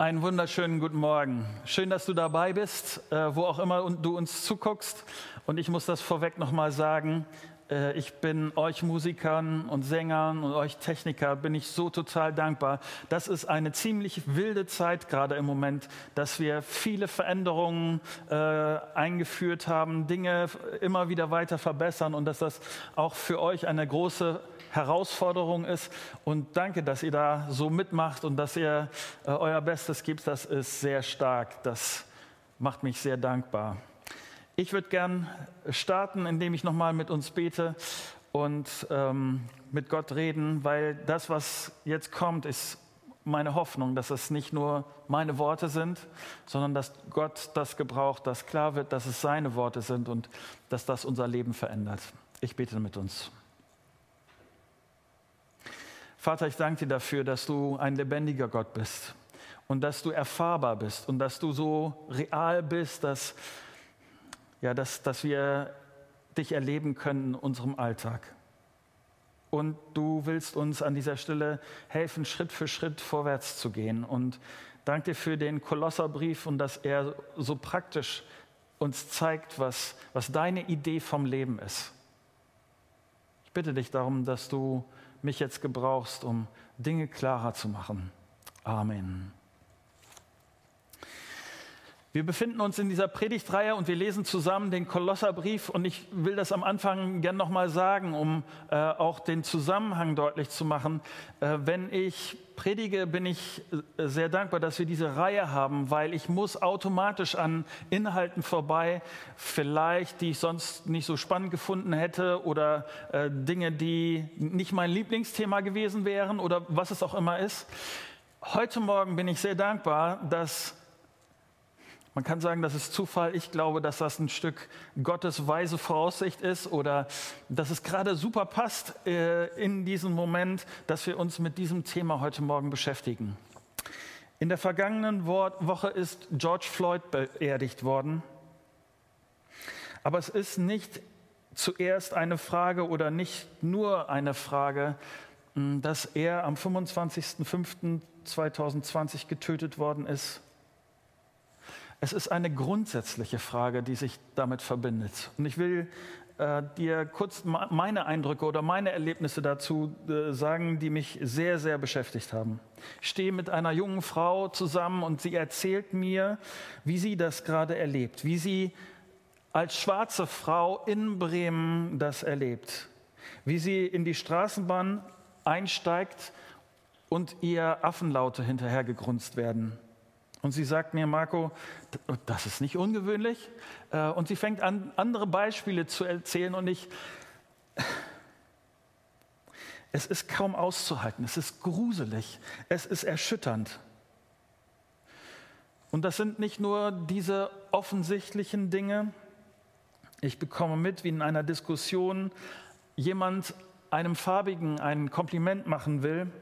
Einen wunderschönen guten Morgen. Schön, dass du dabei bist, äh, wo auch immer du uns zuguckst. Und ich muss das vorweg nochmal sagen. Äh, ich bin euch Musikern und Sängern und euch Techniker bin ich so total dankbar. Das ist eine ziemlich wilde Zeit gerade im Moment, dass wir viele Veränderungen äh, eingeführt haben, Dinge immer wieder weiter verbessern und dass das auch für euch eine große Herausforderung ist. Und danke, dass ihr da so mitmacht und dass ihr äh, euer Bestes gibt. Das ist sehr stark. Das macht mich sehr dankbar. Ich würde gern starten, indem ich nochmal mit uns bete und ähm, mit Gott reden, weil das, was jetzt kommt, ist meine Hoffnung, dass es nicht nur meine Worte sind, sondern dass Gott das gebraucht, dass klar wird, dass es seine Worte sind und dass das unser Leben verändert. Ich bete mit uns. Vater, ich danke dir dafür, dass du ein lebendiger Gott bist und dass du erfahrbar bist und dass du so real bist, dass, ja, dass, dass wir dich erleben können in unserem Alltag. Und du willst uns an dieser Stelle helfen, Schritt für Schritt vorwärts zu gehen. Und danke dir für den Kolosserbrief und dass er so praktisch uns zeigt, was, was deine Idee vom Leben ist. Ich bitte dich darum, dass du mich jetzt gebrauchst, um Dinge klarer zu machen. Amen. Wir befinden uns in dieser Predigtreihe und wir lesen zusammen den Kolosserbrief und ich will das am Anfang gern nochmal sagen, um äh, auch den Zusammenhang deutlich zu machen. Äh, wenn ich predige, bin ich äh, sehr dankbar, dass wir diese Reihe haben, weil ich muss automatisch an Inhalten vorbei, vielleicht, die ich sonst nicht so spannend gefunden hätte oder äh, Dinge, die nicht mein Lieblingsthema gewesen wären oder was es auch immer ist. Heute Morgen bin ich sehr dankbar, dass man kann sagen, das ist Zufall. Ich glaube, dass das ein Stück Gottes weise Voraussicht ist oder dass es gerade super passt äh, in diesem Moment, dass wir uns mit diesem Thema heute Morgen beschäftigen. In der vergangenen Woche ist George Floyd beerdigt worden. Aber es ist nicht zuerst eine Frage oder nicht nur eine Frage, dass er am 25.05.2020 getötet worden ist es ist eine grundsätzliche Frage, die sich damit verbindet. Und ich will äh, dir kurz meine Eindrücke oder meine Erlebnisse dazu äh, sagen, die mich sehr, sehr beschäftigt haben. Ich stehe mit einer jungen Frau zusammen und sie erzählt mir, wie sie das gerade erlebt, wie sie als schwarze Frau in Bremen das erlebt, wie sie in die Straßenbahn einsteigt und ihr Affenlaute hinterhergegrunzt werden und sie sagt mir, Marco, das ist nicht ungewöhnlich. Äh, und sie fängt an, andere Beispiele zu erzählen und ich, es ist kaum auszuhalten, es ist gruselig, es ist erschütternd. Und das sind nicht nur diese offensichtlichen Dinge. Ich bekomme mit, wie in einer Diskussion jemand einem Farbigen ein Kompliment machen will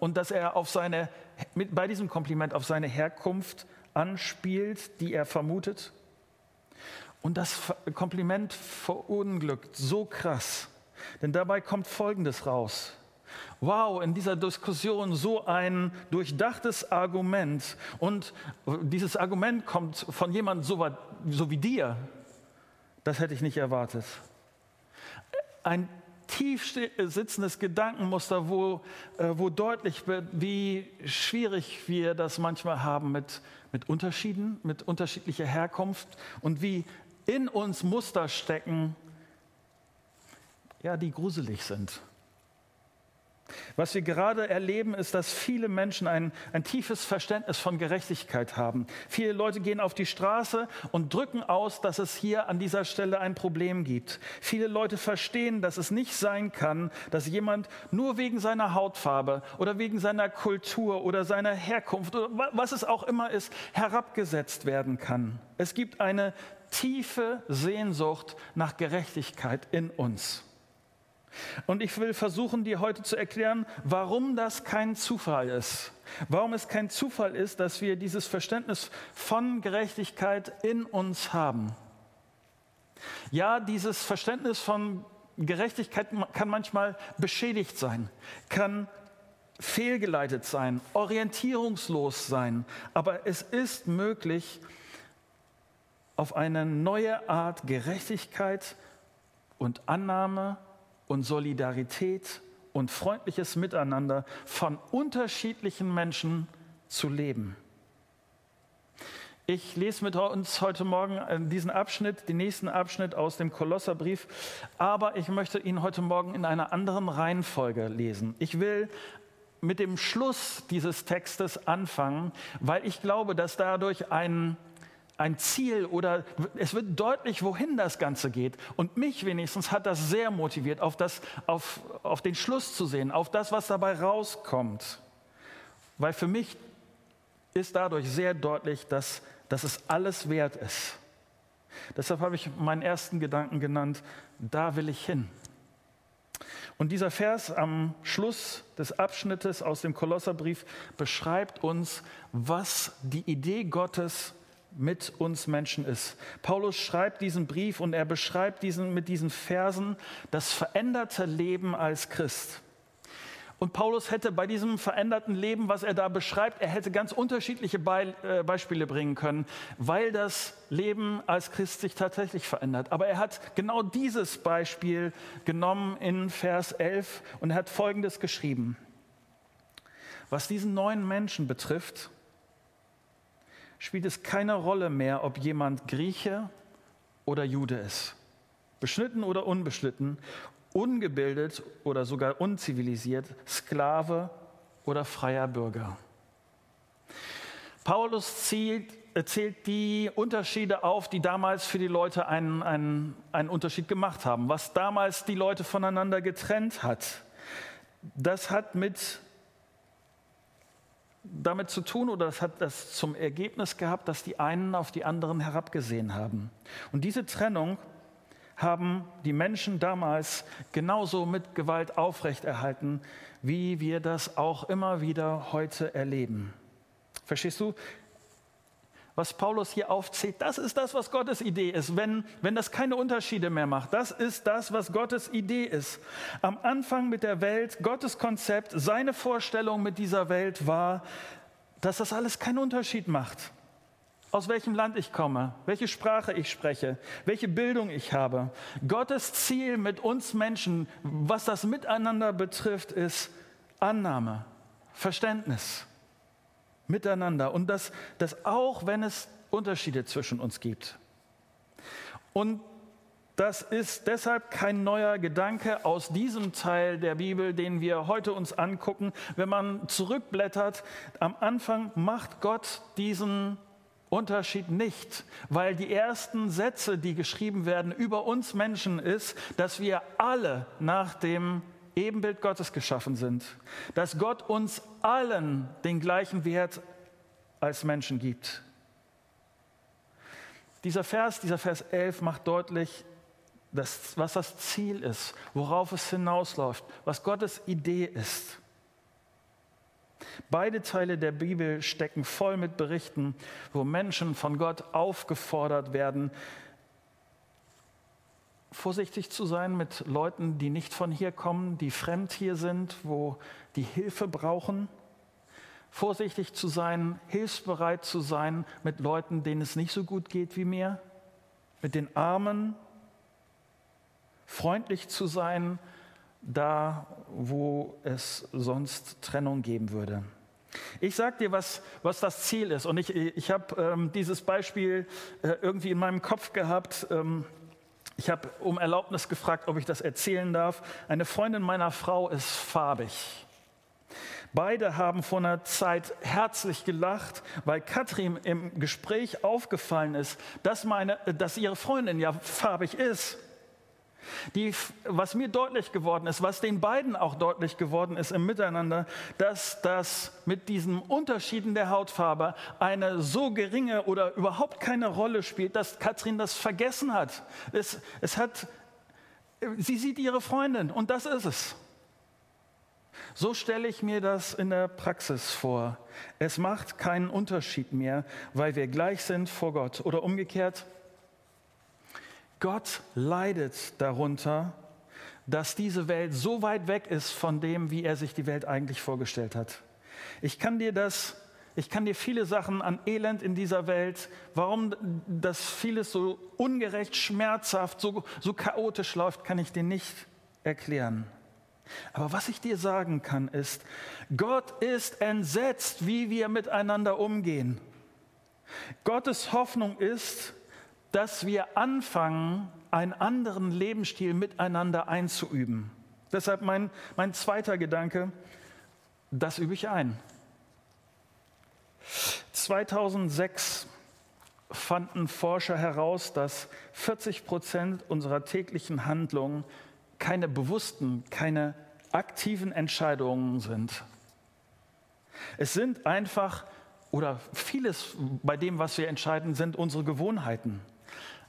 und dass er auf seine, mit, bei diesem Kompliment auf seine Herkunft anspielt, die er vermutet. Und das Kompliment verunglückt so krass, denn dabei kommt Folgendes raus. Wow, in dieser Diskussion so ein durchdachtes Argument und dieses Argument kommt von jemandem so, so wie dir. Das hätte ich nicht erwartet. Ein tief sitzendes Gedankenmuster, wo, äh, wo deutlich wird, wie schwierig wir das manchmal haben mit, mit Unterschieden, mit unterschiedlicher Herkunft und wie in uns Muster stecken, ja, die gruselig sind. Was wir gerade erleben, ist, dass viele Menschen ein, ein tiefes Verständnis von Gerechtigkeit haben. Viele Leute gehen auf die Straße und drücken aus, dass es hier an dieser Stelle ein Problem gibt. Viele Leute verstehen, dass es nicht sein kann, dass jemand nur wegen seiner Hautfarbe oder wegen seiner Kultur oder seiner Herkunft oder was es auch immer ist, herabgesetzt werden kann. Es gibt eine tiefe Sehnsucht nach Gerechtigkeit in uns. Und ich will versuchen, dir heute zu erklären, warum das kein Zufall ist. Warum es kein Zufall ist, dass wir dieses Verständnis von Gerechtigkeit in uns haben. Ja, dieses Verständnis von Gerechtigkeit kann manchmal beschädigt sein, kann fehlgeleitet sein, orientierungslos sein. Aber es ist möglich, auf eine neue Art Gerechtigkeit und Annahme und Solidarität und freundliches Miteinander von unterschiedlichen Menschen zu leben. Ich lese mit uns heute Morgen äh, diesen Abschnitt, den nächsten Abschnitt aus dem Kolosserbrief, aber ich möchte ihn heute Morgen in einer anderen Reihenfolge lesen. Ich will mit dem Schluss dieses Textes anfangen, weil ich glaube, dass dadurch ein, ein Ziel oder es wird deutlich, wohin das Ganze geht. Und mich wenigstens hat das sehr motiviert, auf, das, auf, auf den Schluss zu sehen, auf das, was dabei rauskommt. Weil für mich ist dadurch sehr deutlich, dass dass es alles wert ist. Deshalb habe ich meinen ersten Gedanken genannt, da will ich hin. Und dieser Vers am Schluss des Abschnittes aus dem Kolosserbrief beschreibt uns, was die Idee Gottes mit uns Menschen ist. Paulus schreibt diesen Brief und er beschreibt diesen, mit diesen Versen das veränderte Leben als Christ. Und Paulus hätte bei diesem veränderten Leben, was er da beschreibt, er hätte ganz unterschiedliche Be äh, Beispiele bringen können, weil das Leben als Christ sich tatsächlich verändert. Aber er hat genau dieses Beispiel genommen in Vers 11 und er hat Folgendes geschrieben. Was diesen neuen Menschen betrifft, spielt es keine Rolle mehr, ob jemand Grieche oder Jude ist, beschnitten oder unbeschnitten, ungebildet oder sogar unzivilisiert, Sklave oder freier Bürger. Paulus zählt, zählt die Unterschiede auf, die damals für die Leute einen, einen, einen Unterschied gemacht haben, was damals die Leute voneinander getrennt hat. Das hat mit damit zu tun oder das hat das zum Ergebnis gehabt, dass die einen auf die anderen herabgesehen haben. Und diese Trennung haben die Menschen damals genauso mit Gewalt aufrechterhalten, wie wir das auch immer wieder heute erleben. Verstehst du? Was Paulus hier aufzählt, das ist das, was Gottes Idee ist, wenn, wenn das keine Unterschiede mehr macht. Das ist das, was Gottes Idee ist. Am Anfang mit der Welt, Gottes Konzept, seine Vorstellung mit dieser Welt war, dass das alles keinen Unterschied macht aus welchem Land ich komme, welche Sprache ich spreche, welche Bildung ich habe. Gottes Ziel mit uns Menschen, was das Miteinander betrifft, ist Annahme, Verständnis, Miteinander. Und das, das auch, wenn es Unterschiede zwischen uns gibt. Und das ist deshalb kein neuer Gedanke aus diesem Teil der Bibel, den wir heute uns angucken. Wenn man zurückblättert, am Anfang macht Gott diesen Unterschied nicht, weil die ersten Sätze, die geschrieben werden über uns Menschen, ist, dass wir alle nach dem Ebenbild Gottes geschaffen sind, dass Gott uns allen den gleichen Wert als Menschen gibt. Dieser Vers, dieser Vers 11 macht deutlich, dass, was das Ziel ist, worauf es hinausläuft, was Gottes Idee ist. Beide Teile der Bibel stecken voll mit Berichten, wo Menschen von Gott aufgefordert werden, vorsichtig zu sein mit Leuten, die nicht von hier kommen, die fremd hier sind, wo die Hilfe brauchen. Vorsichtig zu sein, hilfsbereit zu sein mit Leuten, denen es nicht so gut geht wie mir, mit den Armen. Freundlich zu sein da, wo es sonst Trennung geben würde. Ich sage dir, was, was das Ziel ist. Und ich, ich habe ähm, dieses Beispiel äh, irgendwie in meinem Kopf gehabt. Ähm, ich habe um Erlaubnis gefragt, ob ich das erzählen darf. Eine Freundin meiner Frau ist farbig. Beide haben vor einer Zeit herzlich gelacht, weil Katrin im Gespräch aufgefallen ist, dass, meine, dass ihre Freundin ja farbig ist. Die, was mir deutlich geworden ist, was den beiden auch deutlich geworden ist im Miteinander, dass das mit diesen Unterschieden der Hautfarbe eine so geringe oder überhaupt keine Rolle spielt, dass Katrin das vergessen hat. Es, es hat sie sieht ihre Freundin und das ist es. So stelle ich mir das in der Praxis vor. Es macht keinen Unterschied mehr, weil wir gleich sind vor Gott. Oder umgekehrt, Gott leidet darunter, dass diese Welt so weit weg ist von dem, wie er sich die Welt eigentlich vorgestellt hat. Ich kann dir das, ich kann dir viele Sachen an Elend in dieser Welt, warum das vieles so ungerecht, schmerzhaft, so, so chaotisch läuft, kann ich dir nicht erklären. Aber was ich dir sagen kann, ist, Gott ist entsetzt, wie wir miteinander umgehen. Gottes Hoffnung ist, dass wir anfangen, einen anderen Lebensstil miteinander einzuüben. Deshalb mein, mein zweiter Gedanke, das übe ich ein. 2006 fanden Forscher heraus, dass 40 Prozent unserer täglichen Handlungen keine bewussten, keine aktiven Entscheidungen sind. Es sind einfach, oder vieles bei dem, was wir entscheiden, sind unsere Gewohnheiten.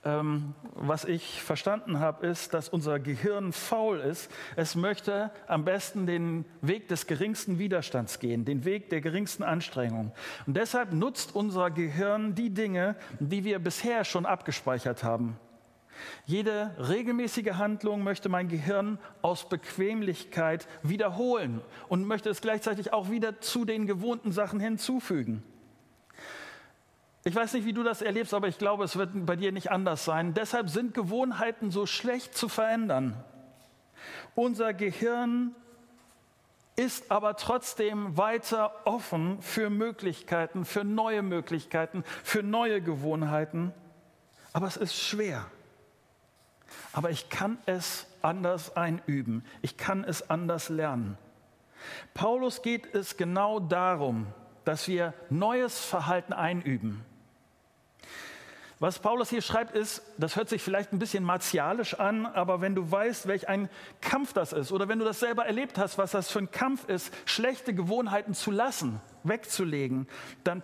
Ähm, was ich verstanden habe, ist, dass unser Gehirn faul ist. Es möchte am besten den Weg des geringsten Widerstands gehen, den Weg der geringsten Anstrengung. Und deshalb nutzt unser Gehirn die Dinge, die wir bisher schon abgespeichert haben. Jede regelmäßige Handlung möchte mein Gehirn aus Bequemlichkeit wiederholen und möchte es gleichzeitig auch wieder zu den gewohnten Sachen hinzufügen. Ich weiß nicht, wie du das erlebst, aber ich glaube, es wird bei dir nicht anders sein. Deshalb sind Gewohnheiten so schlecht zu verändern. Unser Gehirn ist aber trotzdem weiter offen für Möglichkeiten, für neue Möglichkeiten, für neue Gewohnheiten. Aber es ist schwer aber ich kann es anders einüben. Ich kann es anders lernen. Paulus geht es genau darum, dass wir neues Verhalten einüben. Was Paulus hier schreibt, ist, das hört sich vielleicht ein bisschen martialisch an, aber wenn du weißt, welch ein Kampf das ist, oder wenn du das selber erlebt hast, was das für ein Kampf ist, schlechte Gewohnheiten zu lassen, wegzulegen, dann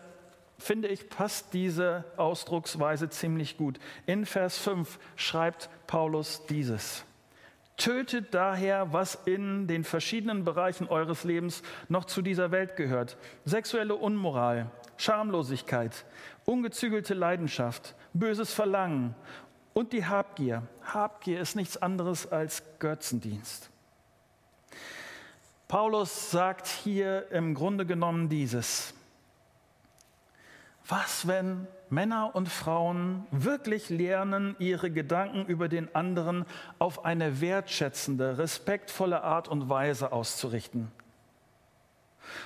finde ich, passt diese Ausdrucksweise ziemlich gut. In Vers 5 schreibt Paulus dieses. Tötet daher, was in den verschiedenen Bereichen eures Lebens noch zu dieser Welt gehört. Sexuelle Unmoral, Schamlosigkeit, ungezügelte Leidenschaft, böses Verlangen und die Habgier. Habgier ist nichts anderes als Götzendienst. Paulus sagt hier im Grunde genommen dieses. Was, wenn Männer und Frauen wirklich lernen, ihre Gedanken über den anderen auf eine wertschätzende, respektvolle Art und Weise auszurichten?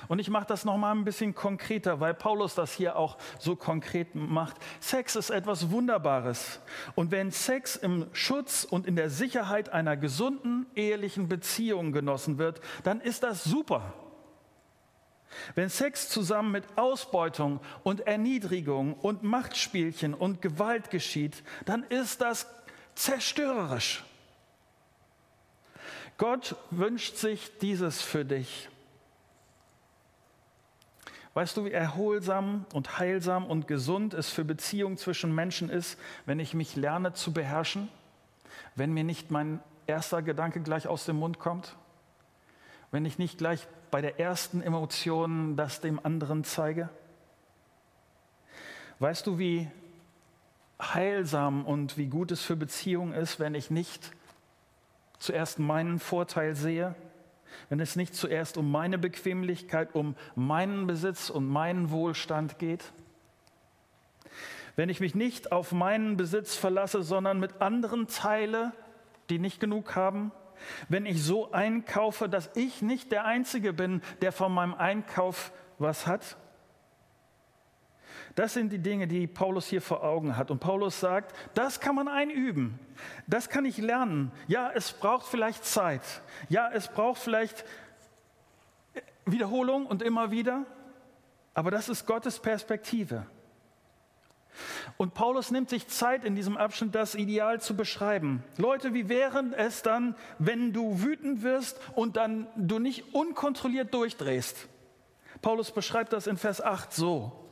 Und ich mache das nochmal ein bisschen konkreter, weil Paulus das hier auch so konkret macht. Sex ist etwas Wunderbares. Und wenn Sex im Schutz und in der Sicherheit einer gesunden ehelichen Beziehung genossen wird, dann ist das super. Wenn Sex zusammen mit Ausbeutung und Erniedrigung und Machtspielchen und Gewalt geschieht, dann ist das zerstörerisch. Gott wünscht sich dieses für dich. Weißt du, wie erholsam und heilsam und gesund es für Beziehungen zwischen Menschen ist, wenn ich mich lerne zu beherrschen? Wenn mir nicht mein erster Gedanke gleich aus dem Mund kommt? Wenn ich nicht gleich bei der ersten Emotion das dem anderen zeige? Weißt du, wie heilsam und wie gut es für Beziehungen ist, wenn ich nicht zuerst meinen Vorteil sehe, wenn es nicht zuerst um meine Bequemlichkeit, um meinen Besitz und meinen Wohlstand geht? Wenn ich mich nicht auf meinen Besitz verlasse, sondern mit anderen teile, die nicht genug haben? wenn ich so einkaufe, dass ich nicht der Einzige bin, der von meinem Einkauf was hat? Das sind die Dinge, die Paulus hier vor Augen hat. Und Paulus sagt, das kann man einüben. Das kann ich lernen. Ja, es braucht vielleicht Zeit. Ja, es braucht vielleicht Wiederholung und immer wieder. Aber das ist Gottes Perspektive. Und Paulus nimmt sich Zeit in diesem Abschnitt, das Ideal zu beschreiben. Leute, wie wären es dann, wenn du wütend wirst und dann du nicht unkontrolliert durchdrehst? Paulus beschreibt das in Vers 8 so.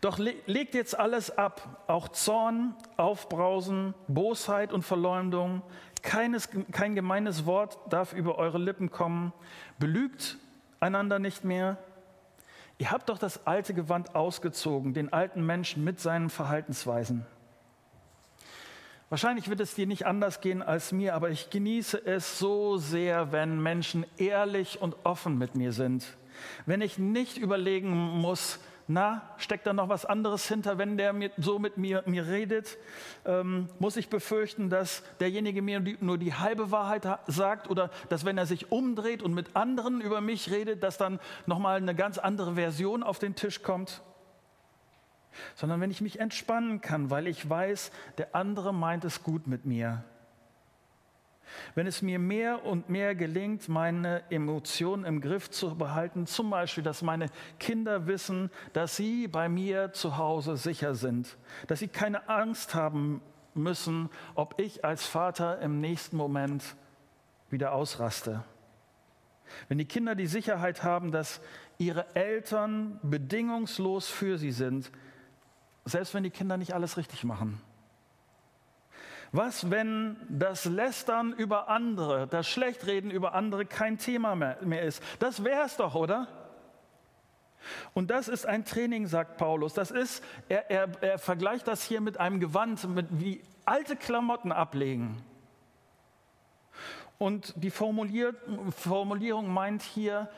Doch legt jetzt alles ab, auch Zorn, Aufbrausen, Bosheit und Verleumdung. Keines, kein gemeines Wort darf über eure Lippen kommen. Belügt einander nicht mehr, Ihr habt doch das alte Gewand ausgezogen, den alten Menschen mit seinen Verhaltensweisen. Wahrscheinlich wird es dir nicht anders gehen als mir, aber ich genieße es so sehr, wenn Menschen ehrlich und offen mit mir sind. Wenn ich nicht überlegen muss, na, steckt da noch was anderes hinter? Wenn der mit, so mit mir, mir redet, ähm, muss ich befürchten, dass derjenige mir nur die halbe Wahrheit sagt oder dass wenn er sich umdreht und mit anderen über mich redet, dass dann nochmal eine ganz andere Version auf den Tisch kommt? sondern wenn ich mich entspannen kann, weil ich weiß, der andere meint es gut mit mir. Wenn es mir mehr und mehr gelingt, meine Emotionen im Griff zu behalten, zum Beispiel, dass meine Kinder wissen, dass sie bei mir zu Hause sicher sind, dass sie keine Angst haben müssen, ob ich als Vater im nächsten Moment wieder ausraste. Wenn die Kinder die Sicherheit haben, dass ihre Eltern bedingungslos für sie sind, selbst wenn die Kinder nicht alles richtig machen? Was, wenn das Lästern über andere, das Schlechtreden über andere kein Thema mehr, mehr ist? Das wäre es doch, oder? Und das ist ein Training, sagt Paulus. Das ist, er, er, er vergleicht das hier mit einem Gewand, mit wie alte Klamotten ablegen. Und die Formulierung meint hier,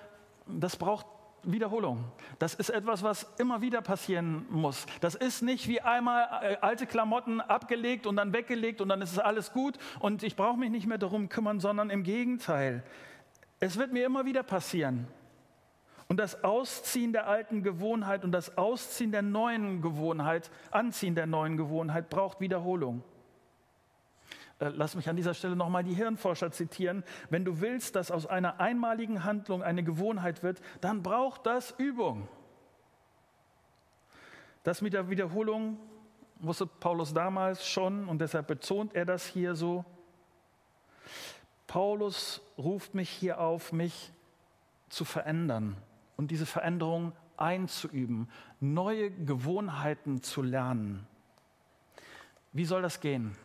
das braucht Wiederholung. Das ist etwas, was immer wieder passieren muss. Das ist nicht wie einmal äh, alte Klamotten abgelegt und dann weggelegt und dann ist es alles gut und ich brauche mich nicht mehr darum kümmern, sondern im Gegenteil. Es wird mir immer wieder passieren. Und das Ausziehen der alten Gewohnheit und das Ausziehen der neuen Gewohnheit, Anziehen der neuen Gewohnheit braucht Wiederholung. Äh, lass mich an dieser Stelle nochmal die Hirnforscher zitieren. Wenn du willst, dass aus einer einmaligen Handlung eine Gewohnheit wird, dann braucht das Übung. Das mit der Wiederholung wusste Paulus damals schon und deshalb betont er das hier so. Paulus ruft mich hier auf, mich zu verändern und diese Veränderung einzuüben, neue Gewohnheiten zu lernen. Wie soll das gehen?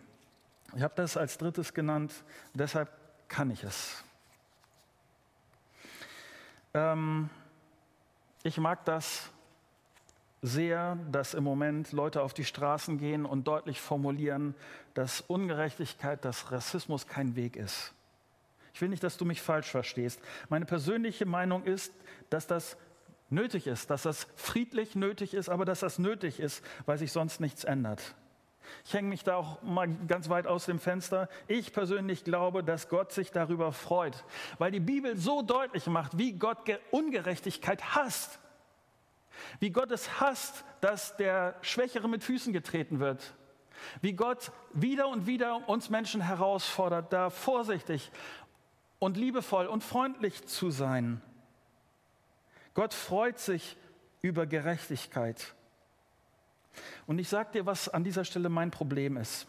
Ich habe das als drittes genannt, deshalb kann ich es. Ähm, ich mag das sehr, dass im Moment Leute auf die Straßen gehen und deutlich formulieren, dass Ungerechtigkeit, dass Rassismus kein Weg ist. Ich will nicht, dass du mich falsch verstehst. Meine persönliche Meinung ist, dass das nötig ist, dass das friedlich nötig ist, aber dass das nötig ist, weil sich sonst nichts ändert. Ich hänge mich da auch mal ganz weit aus dem Fenster. Ich persönlich glaube, dass Gott sich darüber freut, weil die Bibel so deutlich macht, wie Gott Ungerechtigkeit hasst. Wie Gott es hasst, dass der Schwächere mit Füßen getreten wird. Wie Gott wieder und wieder uns Menschen herausfordert, da vorsichtig und liebevoll und freundlich zu sein. Gott freut sich über Gerechtigkeit. Und ich sage dir, was an dieser Stelle mein Problem ist.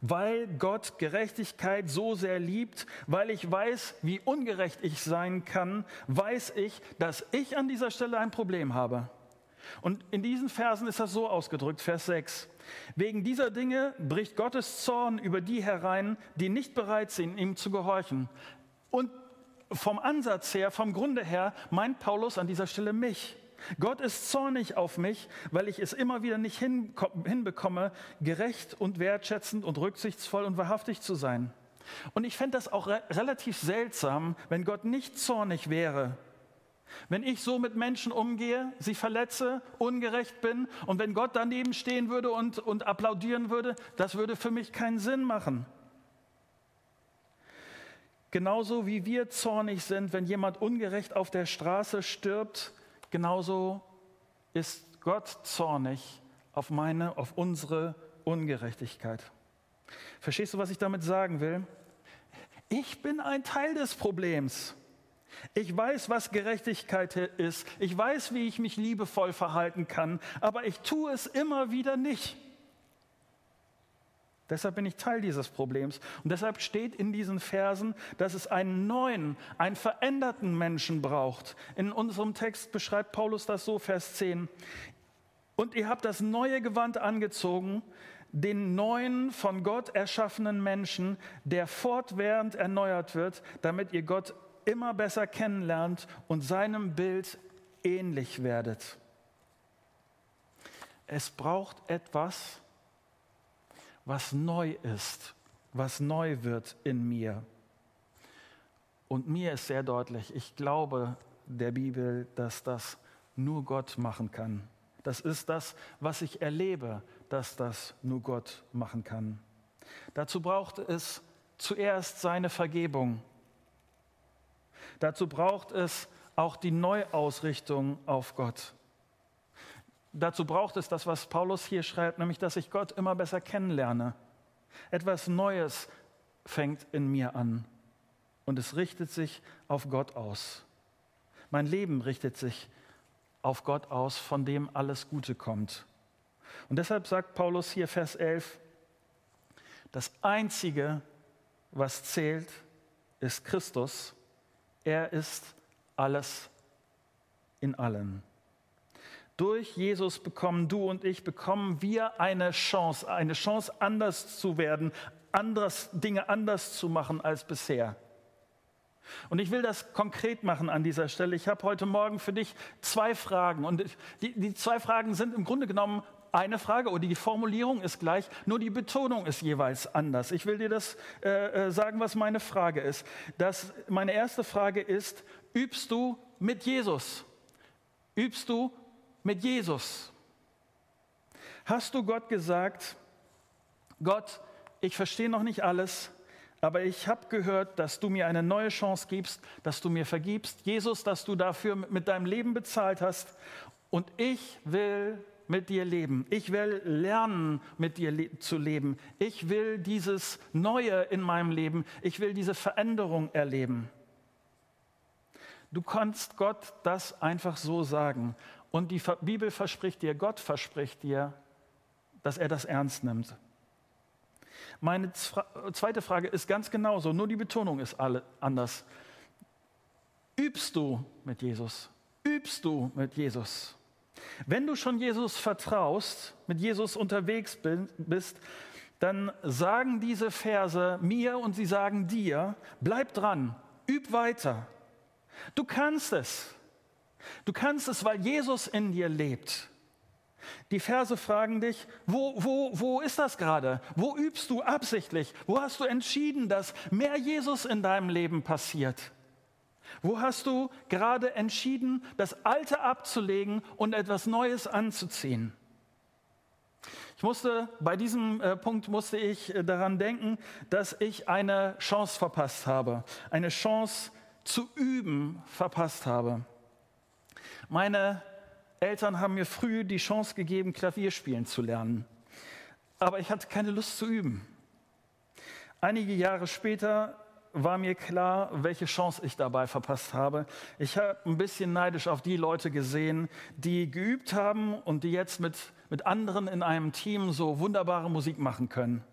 Weil Gott Gerechtigkeit so sehr liebt, weil ich weiß, wie ungerecht ich sein kann, weiß ich, dass ich an dieser Stelle ein Problem habe. Und in diesen Versen ist das so ausgedrückt, Vers 6. Wegen dieser Dinge bricht Gottes Zorn über die herein, die nicht bereit sind, ihm zu gehorchen. Und vom Ansatz her, vom Grunde her, meint Paulus an dieser Stelle mich. Gott ist zornig auf mich, weil ich es immer wieder nicht hinbekomme, gerecht und wertschätzend und rücksichtsvoll und wahrhaftig zu sein. Und ich fände das auch re relativ seltsam, wenn Gott nicht zornig wäre. Wenn ich so mit Menschen umgehe, sie verletze, ungerecht bin und wenn Gott daneben stehen würde und, und applaudieren würde, das würde für mich keinen Sinn machen. Genauso wie wir zornig sind, wenn jemand ungerecht auf der Straße stirbt, genauso ist Gott zornig auf meine, auf unsere Ungerechtigkeit. Verstehst du, was ich damit sagen will? Ich bin ein Teil des Problems. Ich weiß, was Gerechtigkeit ist. Ich weiß, wie ich mich liebevoll verhalten kann, aber ich tue es immer wieder nicht. Deshalb bin ich Teil dieses Problems. Und deshalb steht in diesen Versen, dass es einen neuen, einen veränderten Menschen braucht. In unserem Text beschreibt Paulus das so, Vers 10. Und ihr habt das neue Gewand angezogen, den neuen, von Gott erschaffenen Menschen, der fortwährend erneuert wird, damit ihr Gott immer besser kennenlernt und seinem Bild ähnlich werdet. Es braucht etwas, was neu ist, was neu wird in mir. Und mir ist sehr deutlich, ich glaube der Bibel, dass das nur Gott machen kann. Das ist das, was ich erlebe, dass das nur Gott machen kann. Dazu braucht es zuerst seine Vergebung. Dazu braucht es auch die Neuausrichtung auf Gott. Dazu braucht es das, was Paulus hier schreibt, nämlich dass ich Gott immer besser kennenlerne. Etwas Neues fängt in mir an und es richtet sich auf Gott aus. Mein Leben richtet sich auf Gott aus, von dem alles Gute kommt. Und deshalb sagt Paulus hier Vers 11, das Einzige, was zählt, ist Christus. Er ist alles in allen. Durch Jesus bekommen du und ich, bekommen wir eine Chance, eine Chance anders zu werden, anders, Dinge anders zu machen als bisher. Und ich will das konkret machen an dieser Stelle. Ich habe heute Morgen für dich zwei Fragen. Und die, die zwei Fragen sind im Grunde genommen eine Frage oder die Formulierung ist gleich, nur die Betonung ist jeweils anders. Ich will dir das äh, äh sagen, was meine Frage ist. Das, meine erste Frage ist, übst du mit Jesus? Übst du mit Jesus? Hast du Gott gesagt, Gott, ich verstehe noch nicht alles, aber ich habe gehört, dass du mir eine neue Chance gibst, dass du mir vergibst, Jesus, dass du dafür mit deinem Leben bezahlt hast und ich will mit dir leben. Ich will lernen, mit dir le zu leben. Ich will dieses Neue in meinem Leben. Ich will diese Veränderung erleben. Du kannst Gott das einfach so sagen. Und die Bibel verspricht dir, Gott verspricht dir, dass er das ernst nimmt. Meine zweite Frage ist ganz genauso, nur die Betonung ist alle anders. Übst du mit Jesus? Übst du mit Jesus? Wenn du schon Jesus vertraust, mit Jesus unterwegs bist, dann sagen diese Verse mir und sie sagen dir, bleib dran, üb weiter. Du kannst es. Du kannst es, weil Jesus in dir lebt. Die Verse fragen dich, wo, wo, wo ist das gerade? Wo übst du absichtlich? Wo hast du entschieden, dass mehr Jesus in deinem Leben passiert? Wo hast du gerade entschieden, das Alte abzulegen und etwas Neues anzuziehen? Ich musste, bei diesem äh, Punkt musste ich äh, daran denken, dass ich eine Chance verpasst habe, eine Chance zu üben verpasst habe. Meine Eltern haben mir früh die Chance gegeben, Klavier spielen zu lernen. Aber ich hatte keine Lust zu üben. Einige Jahre später war mir klar, welche Chance ich dabei verpasst habe. Ich habe ein bisschen neidisch auf die Leute gesehen, die geübt haben und die jetzt mit, mit anderen in einem Team so wunderbare Musik machen können.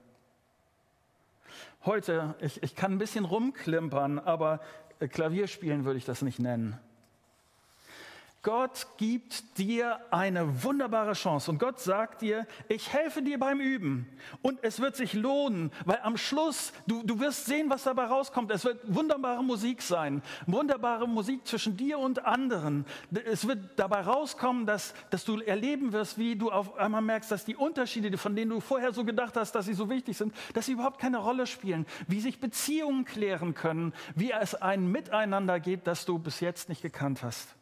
Heute, ich, ich kann ein bisschen rumklimpern, aber Klavier spielen würde ich das nicht nennen. Gott gibt dir eine wunderbare Chance und Gott sagt dir, ich helfe dir beim Üben und es wird sich lohnen, weil am Schluss, du, du wirst sehen, was dabei rauskommt. Es wird wunderbare Musik sein, wunderbare Musik zwischen dir und anderen. Es wird dabei rauskommen, dass, dass du erleben wirst, wie du auf einmal merkst, dass die Unterschiede, von denen du vorher so gedacht hast, dass sie so wichtig sind, dass sie überhaupt keine Rolle spielen, wie sich Beziehungen klären können, wie es ein Miteinander geht, das du bis jetzt nicht gekannt hast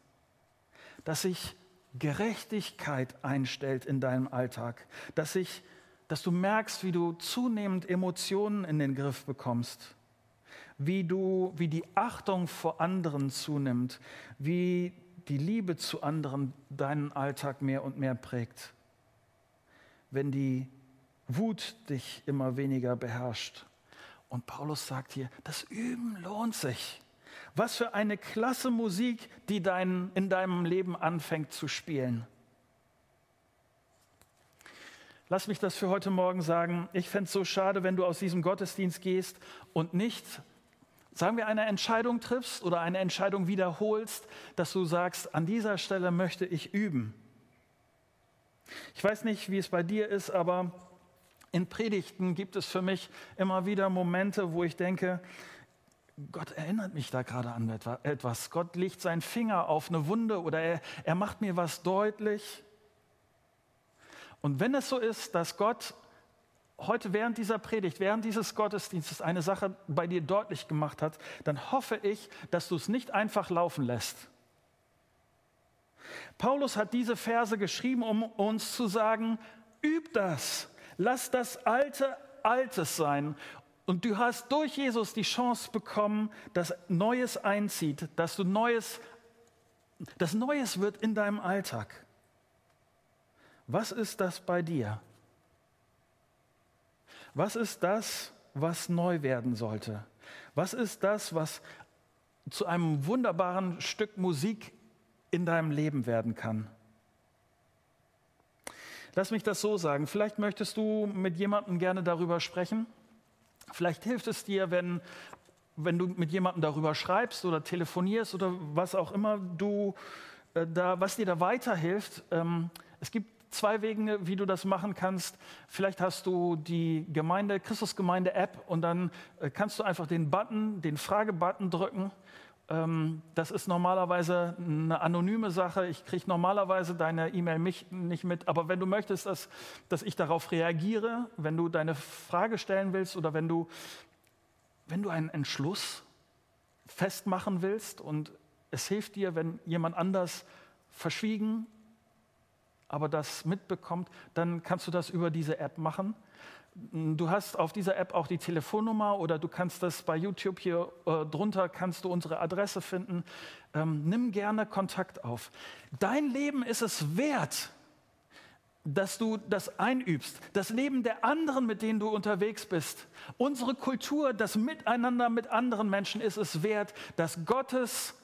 dass sich Gerechtigkeit einstellt in deinem Alltag, dass, sich, dass du merkst, wie du zunehmend Emotionen in den Griff bekommst, wie, du, wie die Achtung vor anderen zunimmt, wie die Liebe zu anderen deinen Alltag mehr und mehr prägt, wenn die Wut dich immer weniger beherrscht. Und Paulus sagt hier, das Üben lohnt sich. Was für eine klasse Musik, die dein, in deinem Leben anfängt zu spielen. Lass mich das für heute Morgen sagen. Ich fände es so schade, wenn du aus diesem Gottesdienst gehst und nicht, sagen wir, eine Entscheidung triffst oder eine Entscheidung wiederholst, dass du sagst, an dieser Stelle möchte ich üben. Ich weiß nicht, wie es bei dir ist, aber in Predigten gibt es für mich immer wieder Momente, wo ich denke, Gott erinnert mich da gerade an etwas. Gott legt seinen Finger auf eine Wunde oder er, er macht mir was deutlich. Und wenn es so ist, dass Gott heute während dieser Predigt, während dieses Gottesdienstes eine Sache bei dir deutlich gemacht hat, dann hoffe ich, dass du es nicht einfach laufen lässt. Paulus hat diese Verse geschrieben, um uns zu sagen, üb das, lass das Alte Altes sein. Und du hast durch Jesus die Chance bekommen, dass Neues einzieht, dass du Neues, das Neues wird in deinem Alltag. Was ist das bei dir? Was ist das, was neu werden sollte? Was ist das, was zu einem wunderbaren Stück Musik in deinem Leben werden kann? Lass mich das so sagen. Vielleicht möchtest du mit jemandem gerne darüber sprechen. Vielleicht hilft es dir, wenn, wenn du mit jemandem darüber schreibst oder telefonierst oder was auch immer du äh, da, was dir da weiterhilft. Ähm, es gibt zwei Wege, wie du das machen kannst. Vielleicht hast du die Gemeinde, Christusgemeinde-App und dann äh, kannst du einfach den Button, den Fragebutton drücken. Ähm, das ist normalerweise eine anonyme Sache. Ich kriege normalerweise deine E-Mail nicht mit. Aber wenn du möchtest, dass, dass ich darauf reagiere, wenn du deine Frage stellen willst oder wenn du, wenn du einen Entschluss festmachen willst und es hilft dir, wenn jemand anders verschwiegen aber das mitbekommt, dann kannst du das über diese App machen. Du hast auf dieser App auch die Telefonnummer oder du kannst das bei YouTube hier äh, drunter, kannst du unsere Adresse finden. Ähm, nimm gerne Kontakt auf. Dein Leben ist es wert, dass du das einübst. Das Leben der anderen, mit denen du unterwegs bist. Unsere Kultur, das Miteinander mit anderen Menschen ist es wert, dass Gottes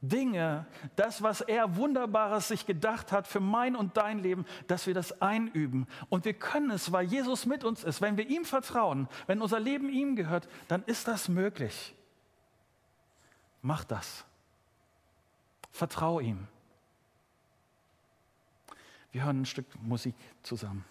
Dinge, das, was er Wunderbares sich gedacht hat für mein und dein Leben, dass wir das einüben. Und wir können es, weil Jesus mit uns ist. Wenn wir ihm vertrauen, wenn unser Leben ihm gehört, dann ist das möglich. Mach das. Vertrau ihm. Wir hören ein Stück Musik zusammen.